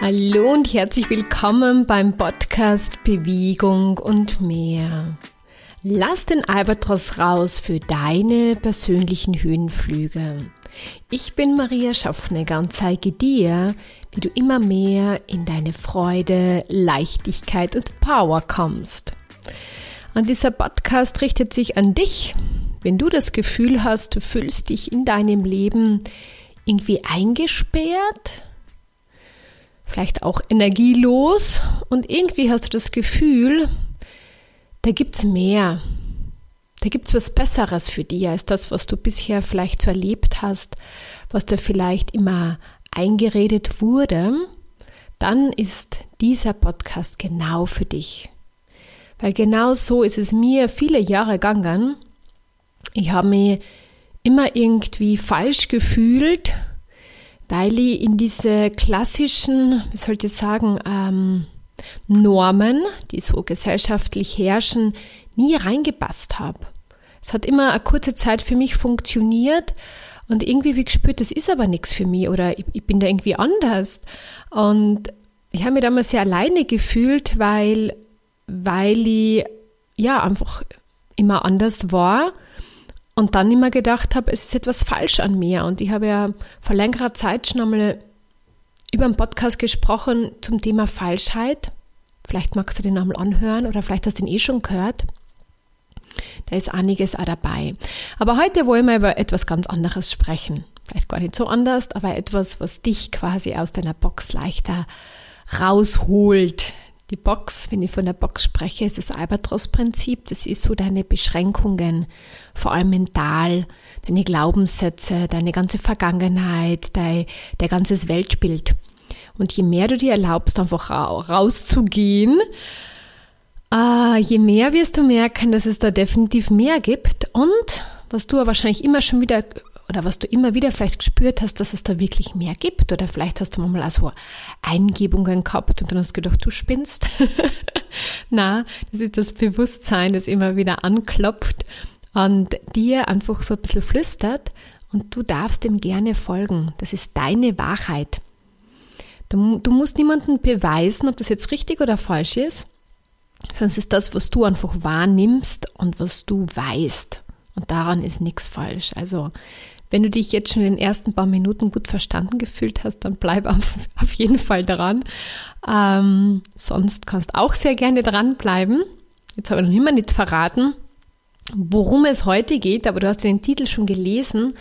Hallo und herzlich willkommen beim Podcast Bewegung und mehr. Lass den Albatros raus für deine persönlichen Höhenflüge. Ich bin Maria Schaffnegger und zeige dir, wie du immer mehr in deine Freude, Leichtigkeit und Power kommst. Und dieser Podcast richtet sich an dich, wenn du das Gefühl hast, du fühlst dich in deinem Leben irgendwie eingesperrt, vielleicht auch energielos und irgendwie hast du das Gefühl, da gibt es mehr. Da gibt es was Besseres für dich als das, was du bisher vielleicht so erlebt hast, was dir vielleicht immer eingeredet wurde, dann ist dieser Podcast genau für dich. Weil genau so ist es mir viele Jahre gegangen. Ich habe mich immer irgendwie falsch gefühlt, weil ich in diese klassischen, wie sollte ich sagen, ähm, Normen, die so gesellschaftlich herrschen, nie reingepasst habe. Es hat immer eine kurze Zeit für mich funktioniert und irgendwie wie gespürt, das ist aber nichts für mich oder ich, ich bin da irgendwie anders. Und ich habe mich damals sehr alleine gefühlt, weil, weil ich ja einfach immer anders war und dann immer gedacht habe, es ist etwas falsch an mir. Und ich habe ja vor längerer Zeit schon einmal über einen Podcast gesprochen zum Thema Falschheit. Vielleicht magst du den einmal anhören oder vielleicht hast du ihn eh schon gehört. Da ist einiges auch dabei. Aber heute wollen wir über etwas ganz anderes sprechen. Vielleicht gar nicht so anders, aber etwas, was dich quasi aus deiner Box leichter rausholt. Die Box, wenn ich von der Box spreche, ist das Albatros-Prinzip. Das ist so deine Beschränkungen, vor allem mental, deine Glaubenssätze, deine ganze Vergangenheit, dein, dein ganzes Weltbild. Und je mehr du dir erlaubst, einfach rauszugehen, äh, je mehr wirst du merken, dass es da definitiv mehr gibt. Und was du wahrscheinlich immer schon wieder oder was du immer wieder vielleicht gespürt hast, dass es da wirklich mehr gibt. Oder vielleicht hast du mal so Eingebungen gehabt und dann hast du gedacht, du spinnst. Na, das ist das Bewusstsein, das immer wieder anklopft und dir einfach so ein bisschen flüstert und du darfst dem gerne folgen. Das ist deine Wahrheit. Du, du musst niemandem beweisen, ob das jetzt richtig oder falsch ist, es ist das, was du einfach wahrnimmst und was du weißt. Und daran ist nichts falsch. Also wenn du dich jetzt schon in den ersten paar Minuten gut verstanden gefühlt hast, dann bleib auf, auf jeden Fall dran. Ähm, sonst kannst auch sehr gerne dranbleiben. Jetzt habe ich noch immer nicht verraten, worum es heute geht, aber du hast den Titel schon gelesen.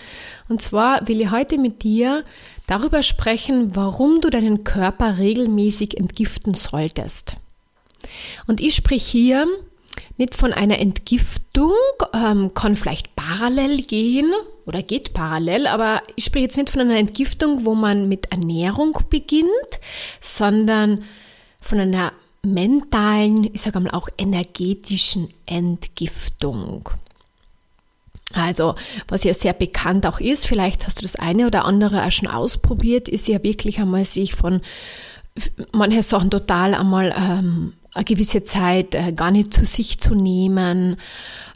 Und zwar will ich heute mit dir darüber sprechen, warum du deinen Körper regelmäßig entgiften solltest. Und ich spreche hier nicht von einer Entgiftung, ähm, kann vielleicht parallel gehen oder geht parallel, aber ich spreche jetzt nicht von einer Entgiftung, wo man mit Ernährung beginnt, sondern von einer mentalen, ich sage mal auch energetischen Entgiftung. Also, was ja sehr bekannt auch ist, vielleicht hast du das eine oder andere auch schon ausprobiert, ist ja wirklich einmal sich von manche Sachen total einmal ähm, eine gewisse Zeit äh, gar nicht zu sich zu nehmen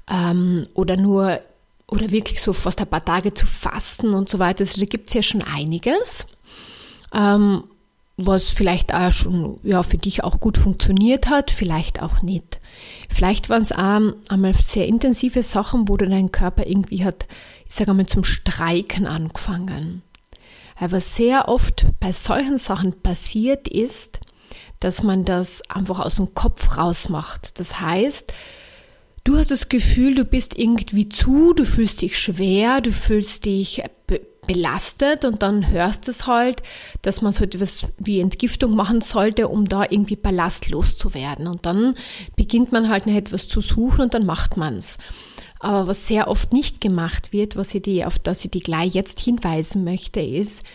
ähm, oder nur oder wirklich so fast ein paar Tage zu fasten und so weiter. Also da gibt es ja schon einiges, ähm, was vielleicht auch schon ja, für dich auch gut funktioniert hat, vielleicht auch nicht. Vielleicht waren es auch einmal sehr intensive Sachen, wo dein Körper irgendwie hat, ich sage einmal, zum Streiken angefangen. Aber sehr oft bei solchen Sachen passiert ist, dass man das einfach aus dem Kopf rausmacht. Das heißt, du hast das Gefühl, du bist irgendwie zu, du fühlst dich schwer, du fühlst dich be belastet und dann hörst es halt, dass man so etwas wie Entgiftung machen sollte, um da irgendwie Ballast loszuwerden. Und dann beginnt man halt noch etwas zu suchen und dann macht man es. Aber was sehr oft nicht gemacht wird, was ich die, auf das ich die gleich jetzt hinweisen möchte, ist,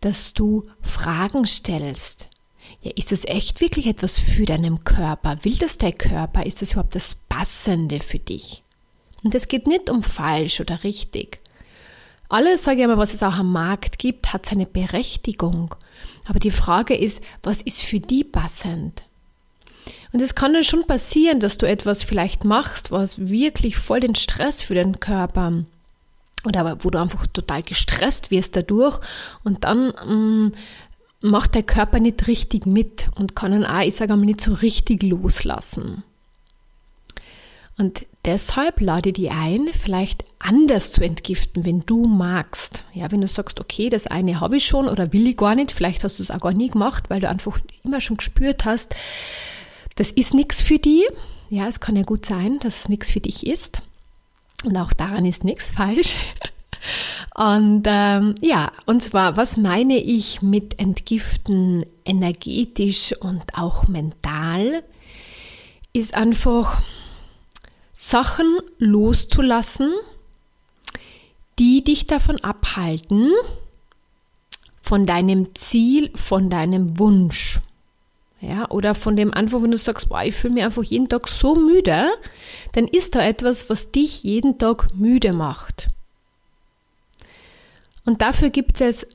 dass du Fragen stellst ja, ist das echt wirklich etwas für deinen Körper? Will das dein Körper? Ist das überhaupt das Passende für dich? Und es geht nicht um falsch oder richtig. Alles, sage ich mal, was es auch am Markt gibt, hat seine Berechtigung. Aber die Frage ist, was ist für die passend? Und es kann dann schon passieren, dass du etwas vielleicht machst, was wirklich voll den Stress für den Körper oder wo du einfach total gestresst wirst dadurch und dann mh, mm, macht der Körper nicht richtig mit und kann dann auch, ich sage mal, nicht so richtig loslassen. Und deshalb lade die ein, vielleicht anders zu entgiften, wenn du magst. Ja, wenn du sagst, okay, das eine habe ich schon oder will ich gar nicht, vielleicht hast du es auch gar nie gemacht, weil du einfach immer schon gespürt hast, das ist nichts für die. Ja, es kann ja gut sein, dass es nichts für dich ist. Und auch daran ist nichts falsch. Und ähm, ja, und zwar, was meine ich mit Entgiften energetisch und auch mental, ist einfach Sachen loszulassen, die dich davon abhalten, von deinem Ziel, von deinem Wunsch. Ja, oder von dem einfach, wenn du sagst, boah, ich fühle mich einfach jeden Tag so müde, dann ist da etwas, was dich jeden Tag müde macht. Und dafür gibt es,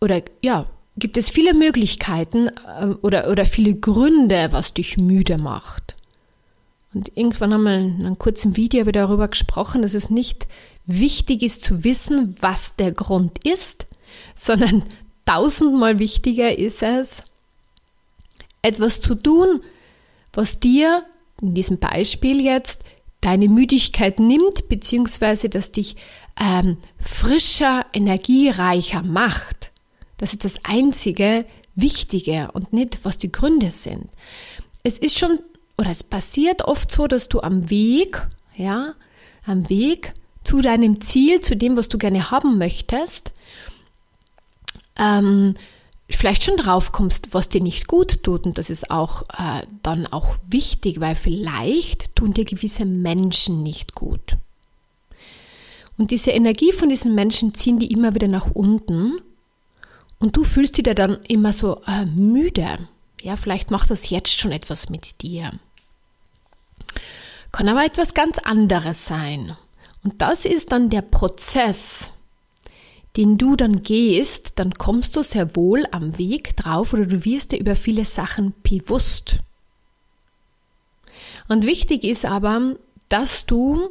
oder ja, gibt es viele Möglichkeiten äh, oder, oder viele Gründe, was dich müde macht. Und irgendwann haben wir in einem kurzen Video wieder darüber gesprochen, dass es nicht wichtig ist zu wissen, was der Grund ist, sondern tausendmal wichtiger ist es, etwas zu tun, was dir in diesem Beispiel jetzt deine Müdigkeit nimmt, beziehungsweise dass dich ähm, frischer, energiereicher macht. Das ist das einzige Wichtige und nicht, was die Gründe sind. Es ist schon, oder es passiert oft so, dass du am Weg, ja, am Weg zu deinem Ziel, zu dem, was du gerne haben möchtest, ähm, vielleicht schon drauf kommst, was dir nicht gut tut. Und das ist auch äh, dann auch wichtig, weil vielleicht tun dir gewisse Menschen nicht gut. Und diese Energie von diesen Menschen ziehen die immer wieder nach unten. Und du fühlst dich da dann immer so äh, müde. Ja, vielleicht macht das jetzt schon etwas mit dir. Kann aber etwas ganz anderes sein. Und das ist dann der Prozess, den du dann gehst, dann kommst du sehr wohl am Weg drauf oder du wirst dir über viele Sachen bewusst. Und wichtig ist aber, dass du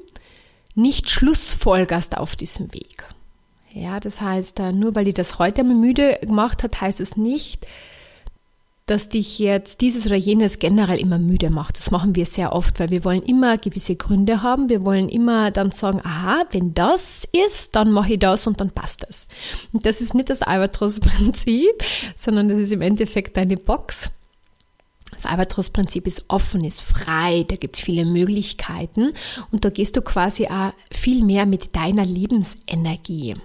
nicht schlussfolgerst auf diesem Weg. Ja, das heißt, äh, nur weil die das heute einmal müde gemacht hat, heißt es nicht, dass dich jetzt dieses oder jenes generell immer müde macht. Das machen wir sehr oft, weil wir wollen immer gewisse Gründe haben. Wir wollen immer dann sagen, aha, wenn das ist, dann mache ich das und dann passt das. Und das ist nicht das Albatros-Prinzip, sondern das ist im Endeffekt deine Box. Das Albatros-Prinzip ist offen, ist frei, da gibt es viele Möglichkeiten und da gehst du quasi auch viel mehr mit deiner Lebensenergie.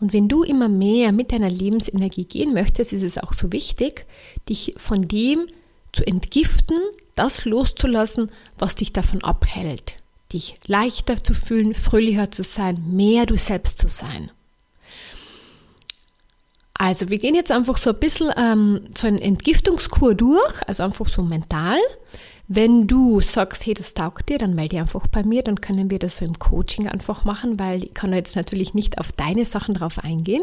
Und wenn du immer mehr mit deiner Lebensenergie gehen möchtest, ist es auch so wichtig, dich von dem zu entgiften, das loszulassen, was dich davon abhält. Dich leichter zu fühlen, fröhlicher zu sein, mehr du selbst zu sein. Also wir gehen jetzt einfach so ein bisschen ähm, so einen Entgiftungskur durch, also einfach so mental. Wenn du sagst, hey, das taugt dir, dann melde dich einfach bei mir, dann können wir das so im Coaching einfach machen, weil ich kann jetzt natürlich nicht auf deine Sachen drauf eingehen,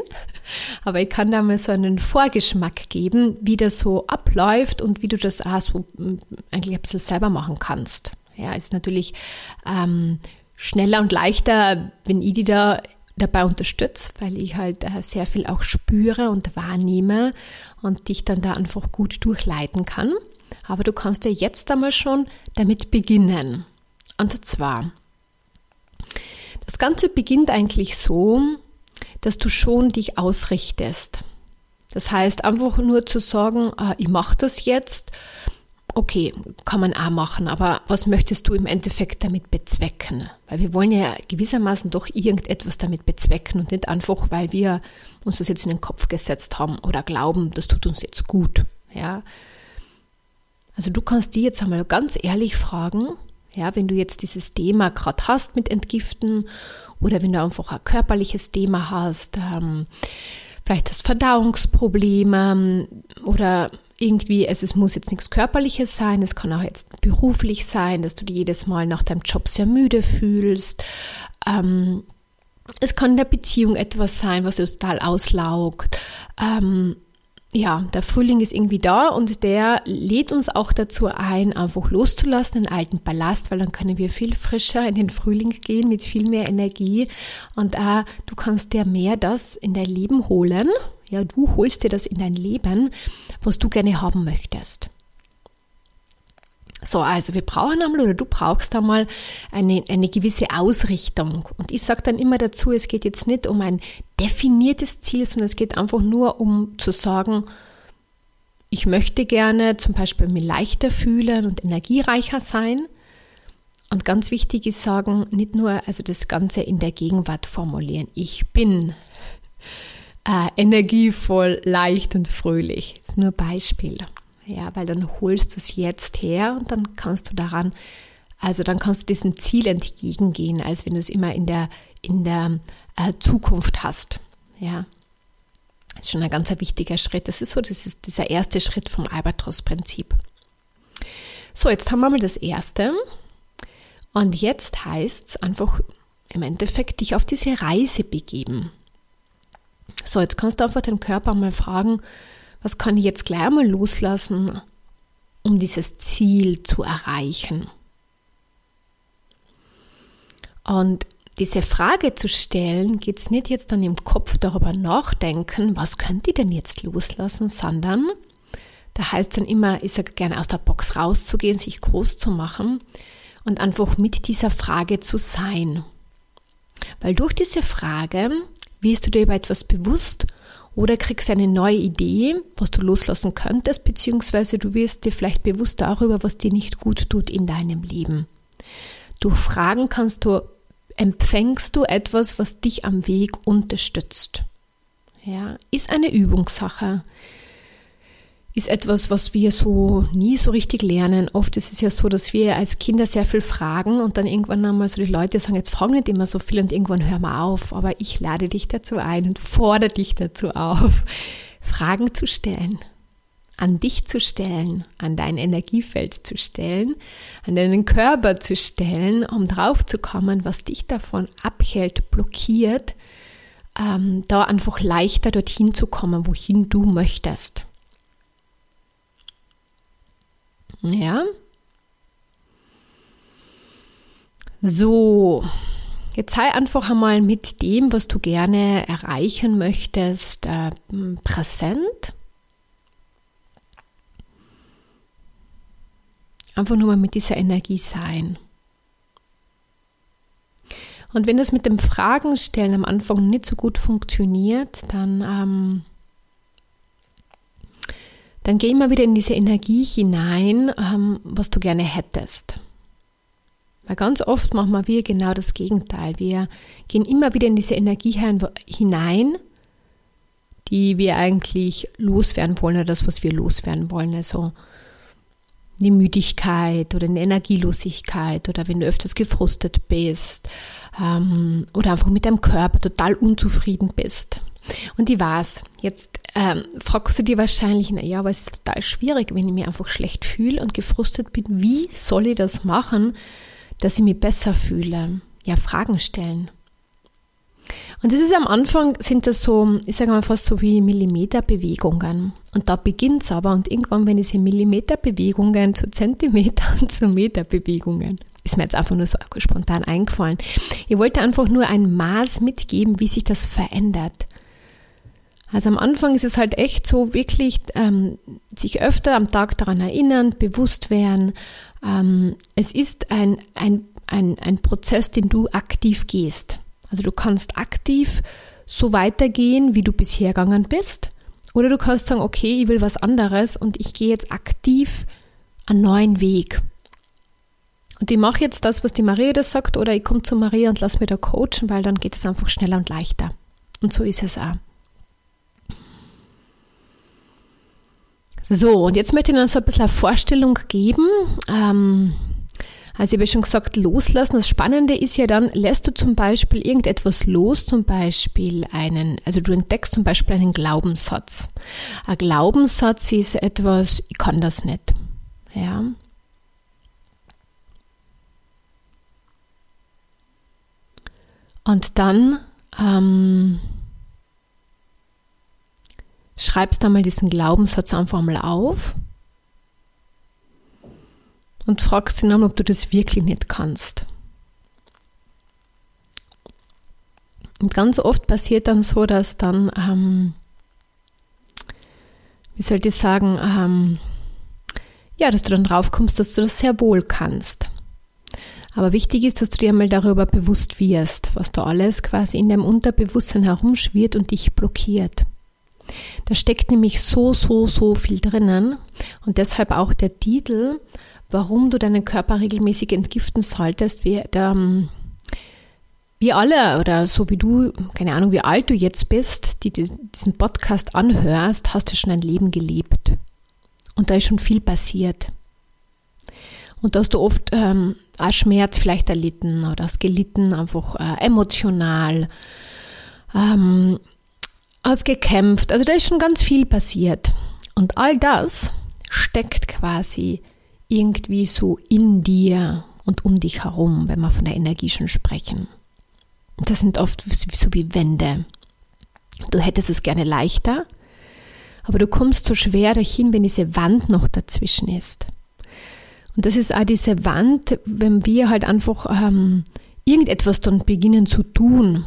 aber ich kann da mal so einen Vorgeschmack geben, wie das so abläuft und wie du das auch so mm, eigentlich ein bisschen selber machen kannst. Ja, ist natürlich ähm, schneller und leichter, wenn ich die da dabei unterstütze, weil ich halt äh, sehr viel auch spüre und wahrnehme und dich dann da einfach gut durchleiten kann. Aber du kannst ja jetzt einmal schon damit beginnen. Und zwar, das Ganze beginnt eigentlich so, dass du schon dich ausrichtest. Das heißt, einfach nur zu sagen, ah, ich mache das jetzt, okay, kann man auch machen, aber was möchtest du im Endeffekt damit bezwecken? Weil wir wollen ja gewissermaßen doch irgendetwas damit bezwecken und nicht einfach, weil wir uns das jetzt in den Kopf gesetzt haben oder glauben, das tut uns jetzt gut. Ja, also du kannst die jetzt einmal ganz ehrlich fragen, ja, wenn du jetzt dieses Thema gerade hast mit Entgiften oder wenn du einfach ein körperliches Thema hast, ähm, vielleicht hast Verdauungsprobleme oder irgendwie, es, es muss jetzt nichts Körperliches sein, es kann auch jetzt beruflich sein, dass du dich jedes Mal nach deinem Job sehr müde fühlst. Ähm, es kann in der Beziehung etwas sein, was dir total auslaugt. Ähm, ja, der Frühling ist irgendwie da und der lädt uns auch dazu ein, einfach loszulassen, den alten Ballast, weil dann können wir viel frischer in den Frühling gehen mit viel mehr Energie und äh, du kannst dir mehr das in dein Leben holen, Ja, du holst dir das in dein Leben, was du gerne haben möchtest. So, also wir brauchen einmal oder du brauchst einmal eine, eine gewisse Ausrichtung. Und ich sage dann immer dazu, es geht jetzt nicht um ein definiertes Ziel, sondern es geht einfach nur um zu sagen, ich möchte gerne zum Beispiel mich leichter fühlen und energiereicher sein. Und ganz wichtig ist sagen, nicht nur also das Ganze in der Gegenwart formulieren. Ich bin äh, energievoll, leicht und fröhlich. Das ist nur Beispiel. Ja, weil dann holst du es jetzt her und dann kannst du daran, also dann kannst du diesem Ziel entgegengehen, als wenn du es immer in der, in der äh, Zukunft hast. Ja, das ist schon ein ganz wichtiger Schritt. Das ist so, das ist dieser erste Schritt vom Albatros-Prinzip. So, jetzt haben wir mal das erste. Und jetzt heißt es einfach im Endeffekt, dich auf diese Reise begeben. So, jetzt kannst du einfach den Körper mal fragen, was kann ich jetzt gleich mal loslassen, um dieses Ziel zu erreichen? Und diese Frage zu stellen, geht es nicht jetzt dann im Kopf darüber nachdenken, was könnt ihr denn jetzt loslassen, sondern da heißt dann immer, ich sage gerne aus der Box rauszugehen, sich groß zu machen und einfach mit dieser Frage zu sein. Weil durch diese Frage wirst du dir über etwas bewusst oder kriegst eine neue Idee, was du loslassen könntest, beziehungsweise du wirst dir vielleicht bewusst darüber, was dir nicht gut tut in deinem Leben. Durch Fragen kannst du empfängst du etwas, was dich am Weg unterstützt. Ja, ist eine Übungssache. Ist etwas, was wir so nie so richtig lernen. Oft ist es ja so, dass wir als Kinder sehr viel fragen und dann irgendwann einmal so die Leute sagen, jetzt fragen nicht immer so viel und irgendwann hör mal auf. Aber ich lade dich dazu ein und fordere dich dazu auf, Fragen zu stellen an dich zu stellen, an dein Energiefeld zu stellen, an deinen Körper zu stellen, um drauf zu kommen, was dich davon abhält, blockiert, ähm, da einfach leichter dorthin zu kommen, wohin du möchtest. Ja. So, jetzt sei einfach einmal mit dem, was du gerne erreichen möchtest, äh, präsent Einfach nur mal mit dieser Energie sein. Und wenn das mit dem Fragen stellen am Anfang nicht so gut funktioniert, dann, ähm, dann geh immer wieder in diese Energie hinein, ähm, was du gerne hättest. Weil ganz oft machen wir genau das Gegenteil. Wir gehen immer wieder in diese Energie hinein, die wir eigentlich loswerden wollen oder das, was wir loswerden wollen. Also die Müdigkeit oder eine Energielosigkeit oder wenn du öfters gefrustet bist ähm, oder einfach mit deinem Körper total unzufrieden bist. Und ich weiß, jetzt ähm, fragst du dir wahrscheinlich, naja, aber es ist total schwierig, wenn ich mich einfach schlecht fühle und gefrustet bin. Wie soll ich das machen, dass ich mich besser fühle? Ja, Fragen stellen. Und das ist am Anfang, sind das so, ich sage mal fast so wie Millimeterbewegungen. Und da beginnt es aber und irgendwann, wenn diese Millimeterbewegungen zu Zentimeter und zu Meterbewegungen, ist mir jetzt einfach nur so spontan eingefallen. Ich wollte einfach nur ein Maß mitgeben, wie sich das verändert. Also am Anfang ist es halt echt so wirklich ähm, sich öfter am Tag daran erinnern, bewusst werden. Ähm, es ist ein, ein, ein, ein Prozess, den du aktiv gehst. Also du kannst aktiv so weitergehen, wie du bisher gegangen bist. Oder du kannst sagen, okay, ich will was anderes und ich gehe jetzt aktiv einen neuen Weg. Und ich mache jetzt das, was die Maria das sagt, oder ich komme zu Maria und lass mir da coachen, weil dann geht es einfach schneller und leichter. Und so ist es auch. So, und jetzt möchte ich Ihnen so ein bisschen eine Vorstellung geben. Ähm, also ich habe schon gesagt, loslassen. Das Spannende ist ja dann, lässt du zum Beispiel irgendetwas los, zum Beispiel einen, also du entdeckst zum Beispiel einen Glaubenssatz. Ein Glaubenssatz ist etwas, ich kann das nicht. Ja. Und dann ähm, schreibst einmal diesen Glaubenssatz einfach mal auf und fragst ihn an, ob du das wirklich nicht kannst. Und ganz oft passiert dann so, dass dann ähm, wie soll ich sagen, ähm, ja, dass du dann drauf kommst, dass du das sehr wohl kannst. Aber wichtig ist, dass du dir einmal darüber bewusst wirst, was da alles quasi in deinem Unterbewusstsein herumschwirrt und dich blockiert. Da steckt nämlich so, so, so viel drinnen und deshalb auch der Titel, warum du deinen Körper regelmäßig entgiften solltest. Wir, der, ähm, wir alle oder so wie du, keine Ahnung, wie alt du jetzt bist, die diesen Podcast anhörst, hast du schon ein Leben gelebt. Und da ist schon viel passiert. Und da hast du oft ähm, auch Schmerz vielleicht erlitten oder hast gelitten, einfach äh, emotional, ähm, hast gekämpft. Also da ist schon ganz viel passiert. Und all das steckt quasi irgendwie so in dir und um dich herum, wenn wir von der Energie schon sprechen. Das sind oft so wie Wände. Du hättest es gerne leichter, aber du kommst so schwer dahin, wenn diese Wand noch dazwischen ist. Und das ist auch diese Wand, wenn wir halt einfach ähm, irgendetwas dann beginnen zu tun.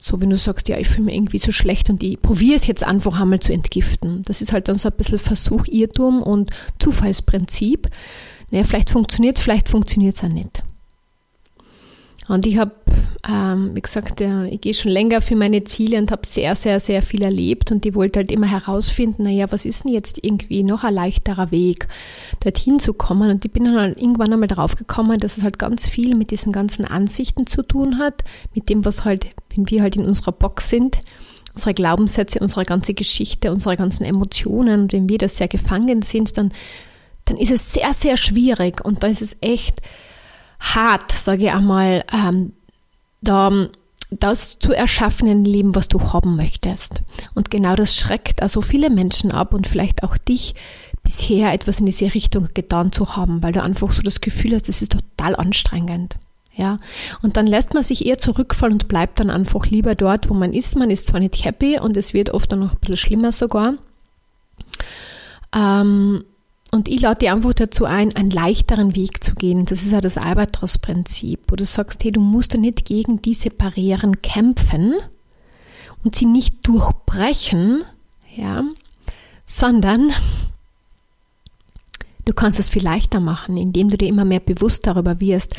So, wenn du sagst, ja, ich fühle mich irgendwie so schlecht und ich probiere es jetzt einfach einmal zu entgiften. Das ist halt dann so ein bisschen Versuch, Irrtum und Zufallsprinzip. Naja, vielleicht funktioniert es, vielleicht funktioniert es auch nicht. Und ich habe, ähm, wie gesagt, äh, ich gehe schon länger für meine Ziele und habe sehr, sehr, sehr viel erlebt. Und ich wollte halt immer herausfinden, naja, was ist denn jetzt irgendwie noch ein leichterer Weg, dorthin zu kommen? Und ich bin dann halt irgendwann einmal drauf gekommen, dass es halt ganz viel mit diesen ganzen Ansichten zu tun hat, mit dem, was halt, wenn wir halt in unserer Box sind, unsere Glaubenssätze, unsere ganze Geschichte, unsere ganzen Emotionen. Und wenn wir da sehr gefangen sind, dann, dann ist es sehr, sehr schwierig. Und da ist es echt, hart, sage ich einmal, ähm, da das zu erschaffen in Leben, was du haben möchtest. Und genau das schreckt also viele Menschen ab und vielleicht auch dich bisher etwas in diese Richtung getan zu haben, weil du einfach so das Gefühl hast, das ist total anstrengend. Ja, und dann lässt man sich eher zurückfallen und bleibt dann einfach lieber dort, wo man ist. Man ist zwar nicht happy und es wird oft dann noch ein bisschen schlimmer sogar. Ähm, und ich lade dich einfach dazu ein, einen leichteren Weg zu gehen. Das ist ja das Albatros-Prinzip, wo du sagst, hey, du musst ja nicht gegen diese Barrieren kämpfen und sie nicht durchbrechen, ja, sondern Du kannst es viel leichter machen, indem du dir immer mehr bewusst darüber wirst,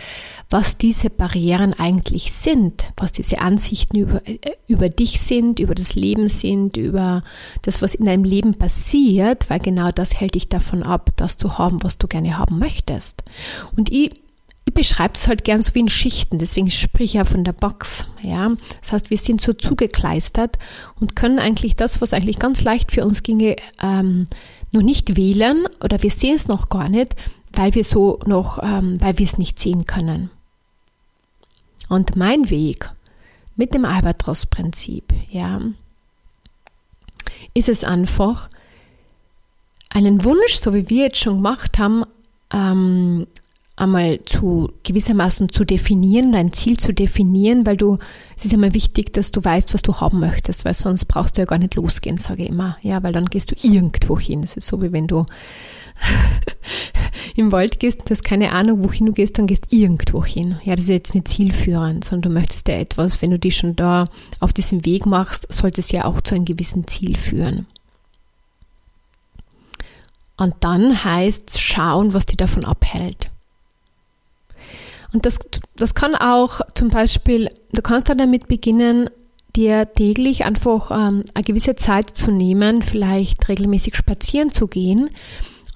was diese Barrieren eigentlich sind, was diese Ansichten über, äh, über dich sind, über das Leben sind, über das, was in deinem Leben passiert, weil genau das hält dich davon ab, das zu haben, was du gerne haben möchtest. Und ich ich beschreibe es halt gern so wie in Schichten, deswegen spreche ich ja von der Box. Ja? Das heißt, wir sind so zugekleistert und können eigentlich das, was eigentlich ganz leicht für uns ginge, ähm, noch nicht wählen oder wir sehen es noch gar nicht, weil wir so noch, ähm, weil wir es nicht sehen können. Und mein Weg mit dem Albatros-Prinzip, ja, ist es einfach, einen Wunsch, so wie wir jetzt schon gemacht haben, ähm, einmal zu gewissermaßen zu definieren, dein Ziel zu definieren, weil du, es ist einmal wichtig, dass du weißt, was du haben möchtest, weil sonst brauchst du ja gar nicht losgehen, sage ich immer. Ja, weil dann gehst du irgendwo hin. Es ist so, wie wenn du im Wald gehst und hast keine Ahnung, wohin du gehst, dann gehst irgendwo hin. Ja, das ist jetzt nicht zielführend, sondern du möchtest ja etwas, wenn du dich schon da auf diesem Weg machst, sollte es ja auch zu einem gewissen Ziel führen. Und dann heißt es schauen, was dich davon abhält. Und das, das kann auch zum Beispiel, du kannst dann damit beginnen, dir täglich einfach ähm, eine gewisse Zeit zu nehmen, vielleicht regelmäßig spazieren zu gehen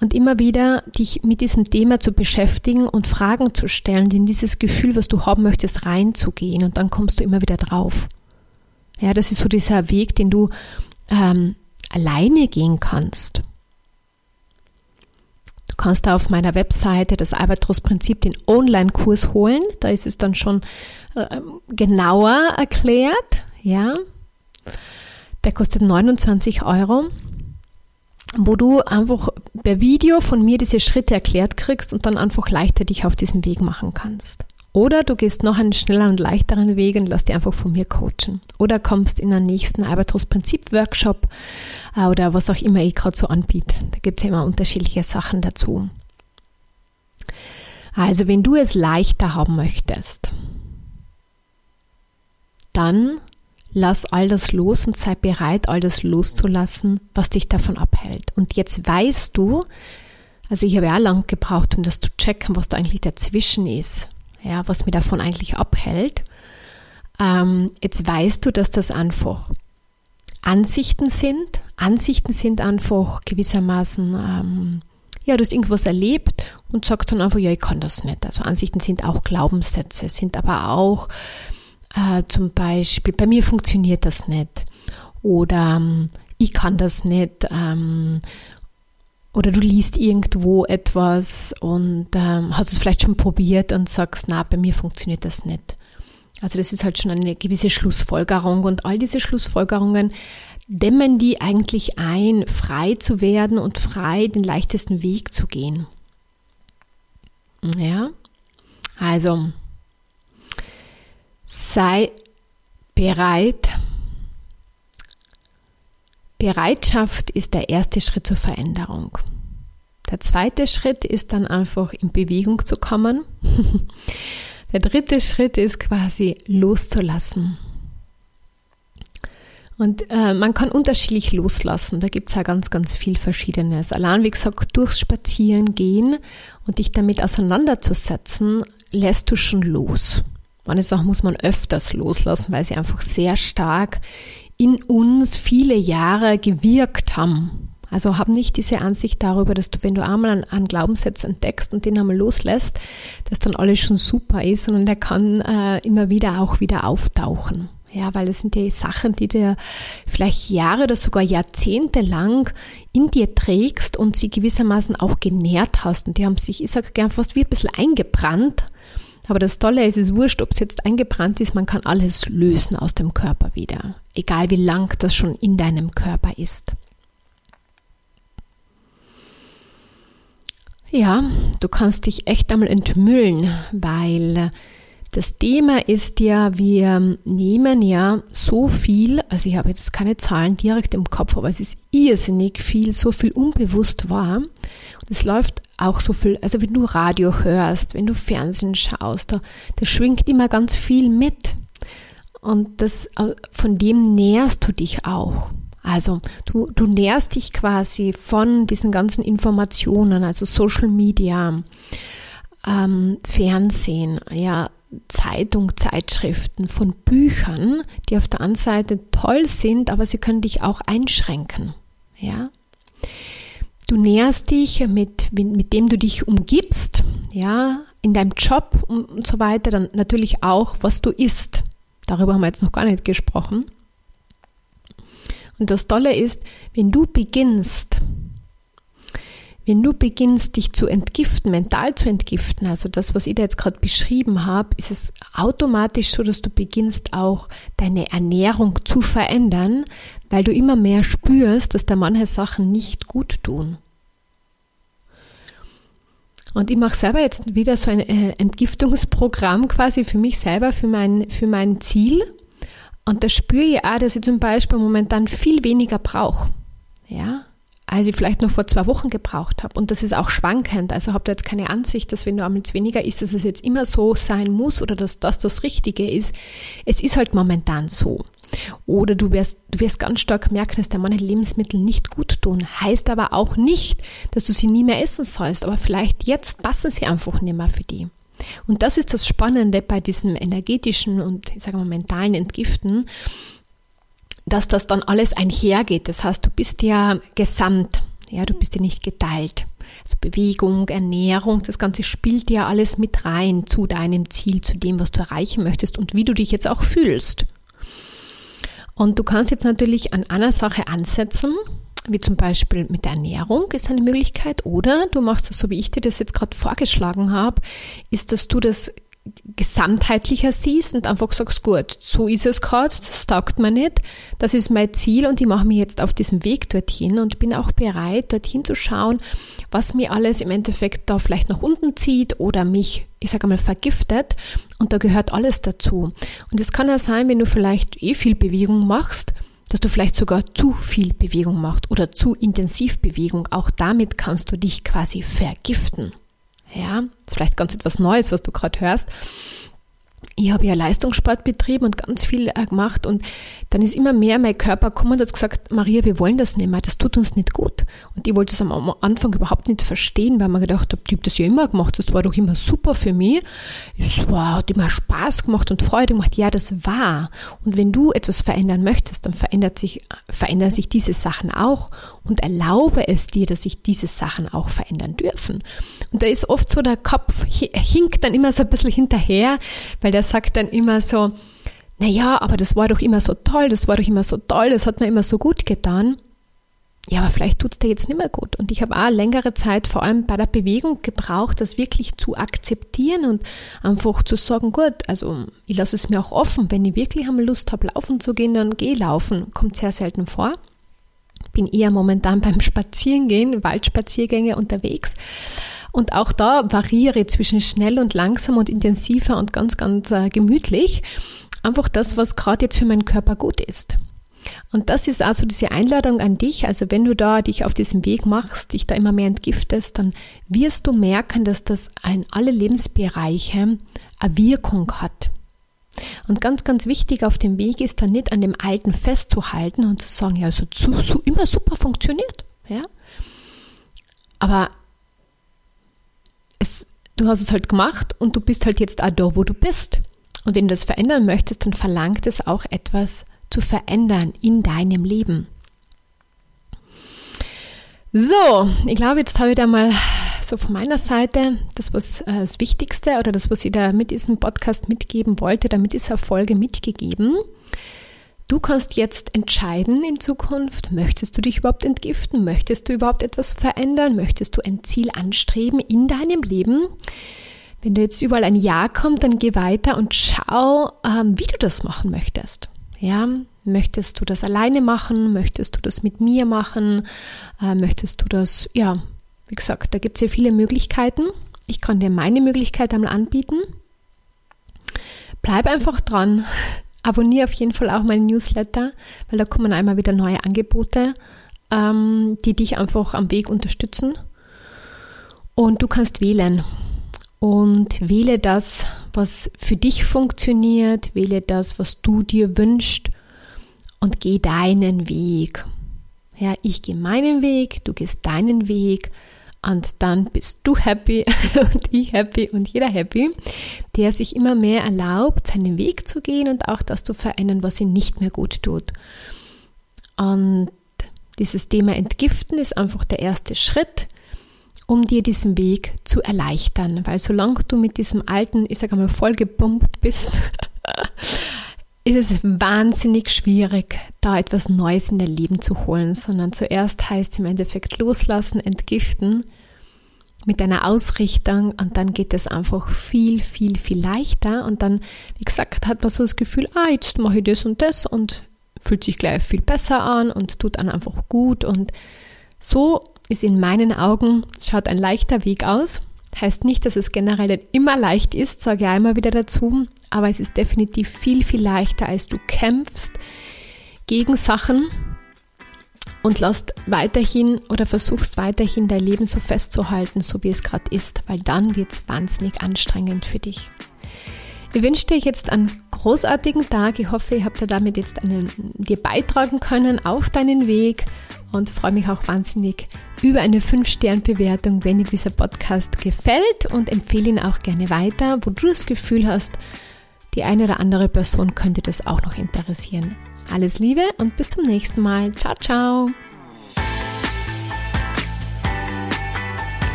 und immer wieder dich mit diesem Thema zu beschäftigen und Fragen zu stellen, in dieses Gefühl, was du haben möchtest, reinzugehen und dann kommst du immer wieder drauf. Ja, das ist so dieser Weg, den du ähm, alleine gehen kannst. Du kannst da auf meiner Webseite das Albatros-Prinzip, den Online-Kurs holen. Da ist es dann schon äh, genauer erklärt. Ja, der kostet 29 Euro, wo du einfach per Video von mir diese Schritte erklärt kriegst und dann einfach leichter dich auf diesen Weg machen kannst. Oder du gehst noch einen schnelleren und leichteren Weg und lass dich einfach von mir coachen. Oder kommst in den nächsten Albatros-Prinzip-Workshop äh, oder was auch immer ich gerade so anbiete. Da gibt es ja immer unterschiedliche Sachen dazu. Also wenn du es leichter haben möchtest, dann lass all das los und sei bereit, all das loszulassen, was dich davon abhält. Und jetzt weißt du, also ich habe ja lang gebraucht, um das zu checken, was da eigentlich dazwischen ist, ja, was mir davon eigentlich abhält. Ähm, jetzt weißt du, dass das einfach Ansichten sind. Ansichten sind einfach gewissermaßen, ähm, ja, du hast irgendwas erlebt und sagst dann einfach, ja, ich kann das nicht. Also Ansichten sind auch Glaubenssätze, sind aber auch äh, zum Beispiel, bei mir funktioniert das nicht. Oder ähm, ich kann das nicht. Ähm, oder du liest irgendwo etwas und ähm, hast es vielleicht schon probiert und sagst, na, bei mir funktioniert das nicht. Also das ist halt schon eine gewisse Schlussfolgerung und all diese Schlussfolgerungen dämmen die eigentlich ein, frei zu werden und frei den leichtesten Weg zu gehen. Ja, also sei bereit. Bereitschaft ist der erste Schritt zur Veränderung. Der zweite Schritt ist dann einfach in Bewegung zu kommen. Der dritte Schritt ist quasi loszulassen. Und äh, man kann unterschiedlich loslassen. Da gibt es ja ganz, ganz viel Verschiedenes. Allein, wie gesagt, durchs Spazieren gehen und dich damit auseinanderzusetzen, lässt du schon los. Manche Sachen muss man öfters loslassen, weil sie einfach sehr stark in uns viele Jahre gewirkt haben. Also hab nicht diese Ansicht darüber, dass du, wenn du einmal einen, einen Glaubenssatz entdeckst und den einmal loslässt, dass dann alles schon super ist, sondern der kann äh, immer wieder auch wieder auftauchen. Ja, weil das sind die Sachen, die du vielleicht Jahre oder sogar Jahrzehnte lang in dir trägst und sie gewissermaßen auch genährt hast. Und die haben sich, ich sage gern, fast wie ein bisschen eingebrannt. Aber das Tolle ist, es ist wurscht, ob es jetzt eingebrannt ist, man kann alles lösen aus dem Körper wieder. Egal wie lang das schon in deinem Körper ist. Ja, du kannst dich echt einmal entmüllen, weil das Thema ist ja, wir nehmen ja so viel, also ich habe jetzt keine Zahlen direkt im Kopf, aber es ist irrsinnig viel, so viel unbewusst wahr. Und es läuft auch so viel, also wenn du Radio hörst, wenn du Fernsehen schaust, da, da schwingt immer ganz viel mit. Und das, äh, von dem nährst du dich auch. Also du, du nährst dich quasi von diesen ganzen Informationen, also Social Media, ähm, Fernsehen, ja, Zeitung, Zeitschriften, von Büchern, die auf der einen Seite toll sind, aber sie können dich auch einschränken. Ja? Du nährst dich mit, mit dem du dich umgibst, ja, in deinem Job und so weiter, dann natürlich auch, was du isst. Darüber haben wir jetzt noch gar nicht gesprochen. Und das Tolle ist, wenn du beginnst, wenn du beginnst, dich zu entgiften, mental zu entgiften, also das, was ich da jetzt gerade beschrieben habe, ist es automatisch so, dass du beginnst auch deine Ernährung zu verändern, weil du immer mehr spürst, dass da manche Sachen nicht gut tun. Und ich mache selber jetzt wieder so ein äh, Entgiftungsprogramm quasi für mich selber, für mein, für mein Ziel. Und da spüre ich auch, dass ich zum Beispiel momentan viel weniger brauche. Ja, als ich vielleicht noch vor zwei Wochen gebraucht habe. Und das ist auch schwankend. Also habt ihr jetzt keine Ansicht, dass wenn du abends weniger isst, dass es jetzt immer so sein muss oder dass das das Richtige ist. Es ist halt momentan so. Oder du wirst, du wirst ganz stark merken, dass dir manche Lebensmittel nicht gut tun. Heißt aber auch nicht, dass du sie nie mehr essen sollst. Aber vielleicht jetzt passen sie einfach nicht mehr für die. Und das ist das Spannende bei diesem energetischen und, ich sage mal, mentalen Entgiften, dass das dann alles einhergeht. Das heißt, du bist ja gesamt, ja, du bist ja nicht geteilt. Also Bewegung, Ernährung, das Ganze spielt ja alles mit rein zu deinem Ziel, zu dem, was du erreichen möchtest und wie du dich jetzt auch fühlst. Und du kannst jetzt natürlich an einer Sache ansetzen, wie zum Beispiel mit der Ernährung ist eine Möglichkeit, oder du machst es so, wie ich dir das jetzt gerade vorgeschlagen habe, ist, dass du das gesamtheitlicher siehst und einfach sagst, gut, so ist es gerade, das taugt mir nicht, das ist mein Ziel und ich mache mich jetzt auf diesem Weg dorthin und bin auch bereit, dorthin zu schauen, was mir alles im Endeffekt da vielleicht nach unten zieht oder mich, ich sage mal, vergiftet und da gehört alles dazu. Und es kann ja sein, wenn du vielleicht eh viel Bewegung machst, dass du vielleicht sogar zu viel Bewegung machst oder zu intensiv Bewegung. Auch damit kannst du dich quasi vergiften. Ja, ist vielleicht ganz etwas Neues, was du gerade hörst. Ich habe ja Leistungssport betrieben und ganz viel äh, gemacht und dann ist immer mehr mein Körper gekommen und hat gesagt, Maria, wir wollen das nicht mehr, das tut uns nicht gut. Und ich wollte es am Anfang überhaupt nicht verstehen, weil man gedacht hat, ich habe das ja immer gemacht, das war doch immer super für mich. Es hat immer Spaß gemacht und Freude gemacht. Ja, das war. Und wenn du etwas verändern möchtest, dann verändert sich, verändern sich diese Sachen auch und erlaube es dir, dass sich diese Sachen auch verändern dürfen. Und da ist oft so, der Kopf hinkt dann immer so ein bisschen hinterher, weil der sagt dann immer so, naja, aber das war doch immer so toll, das war doch immer so toll, das hat mir immer so gut getan. Ja, aber vielleicht tut es dir jetzt nicht mehr gut. Und ich habe auch längere Zeit, vor allem bei der Bewegung, gebraucht, das wirklich zu akzeptieren und einfach zu sagen, gut, also ich lasse es mir auch offen. Wenn ich wirklich einmal Lust habe, laufen zu gehen, dann gehe laufen. Kommt sehr selten vor. Bin eher momentan beim Spazierengehen, Waldspaziergänge unterwegs. Und auch da variiere zwischen schnell und langsam und intensiver und ganz, ganz äh, gemütlich. Einfach das, was gerade jetzt für meinen Körper gut ist. Und das ist also diese Einladung an dich. Also wenn du da dich auf diesem Weg machst, dich da immer mehr entgiftest, dann wirst du merken, dass das in alle Lebensbereiche eine Wirkung hat. Und ganz, ganz wichtig auf dem Weg ist dann nicht an dem Alten festzuhalten und zu sagen, ja, so, so, so immer super funktioniert. Ja? Aber es, du hast es halt gemacht und du bist halt jetzt auch da, wo du bist. Und wenn du das verändern möchtest, dann verlangt es auch etwas zu verändern in deinem Leben. So, ich glaube, jetzt habe ich da mal so von meiner Seite das, was äh, das Wichtigste oder das, was ich da mit diesem Podcast mitgeben wollte, damit dieser Folge mitgegeben. Du kannst jetzt entscheiden in Zukunft, möchtest du dich überhaupt entgiften? Möchtest du überhaupt etwas verändern? Möchtest du ein Ziel anstreben in deinem Leben? Wenn du jetzt überall ein Ja kommt, dann geh weiter und schau, ähm, wie du das machen möchtest. Ja, möchtest du das alleine machen? Möchtest du das mit mir machen? Äh, möchtest du das, ja, wie gesagt, da gibt es ja viele Möglichkeiten. Ich kann dir meine Möglichkeit einmal anbieten. Bleib einfach dran. Abonniere auf jeden Fall auch meinen Newsletter, weil da kommen einmal wieder neue Angebote, ähm, die dich einfach am Weg unterstützen. Und du kannst wählen. Und wähle das, was für dich funktioniert, wähle das, was du dir wünschst und geh deinen Weg. Ja, ich gehe meinen Weg, du gehst deinen Weg und dann bist du happy und ich happy und jeder happy, der sich immer mehr erlaubt, seinen Weg zu gehen und auch das zu verändern, was ihm nicht mehr gut tut. Und dieses Thema Entgiften ist einfach der erste Schritt, um dir diesen Weg zu erleichtern. Weil solange du mit diesem alten, ich sage mal, vollgepumpt bist, ist es wahnsinnig schwierig, da etwas Neues in dein Leben zu holen, sondern zuerst heißt es im Endeffekt loslassen, entgiften mit deiner Ausrichtung und dann geht es einfach viel, viel, viel leichter und dann, wie gesagt, hat man so das Gefühl, ah, jetzt mache ich das und das und fühlt sich gleich viel besser an und tut dann einfach gut und so ist in meinen Augen, schaut ein leichter Weg aus. Heißt nicht, dass es generell immer leicht ist, sage ich einmal wieder dazu, aber es ist definitiv viel, viel leichter, als du kämpfst gegen Sachen und lässt weiterhin oder versuchst weiterhin dein Leben so festzuhalten, so wie es gerade ist, weil dann wird es wahnsinnig anstrengend für dich. Ich wünsche dir jetzt einen großartigen Tag. Ich hoffe, ich habe dir damit jetzt einen, dir beitragen können auf deinen Weg und freue mich auch wahnsinnig über eine 5-Stern-Bewertung, wenn dir dieser Podcast gefällt und empfehle ihn auch gerne weiter, wo du das Gefühl hast, die eine oder andere Person könnte das auch noch interessieren. Alles Liebe und bis zum nächsten Mal. Ciao, ciao.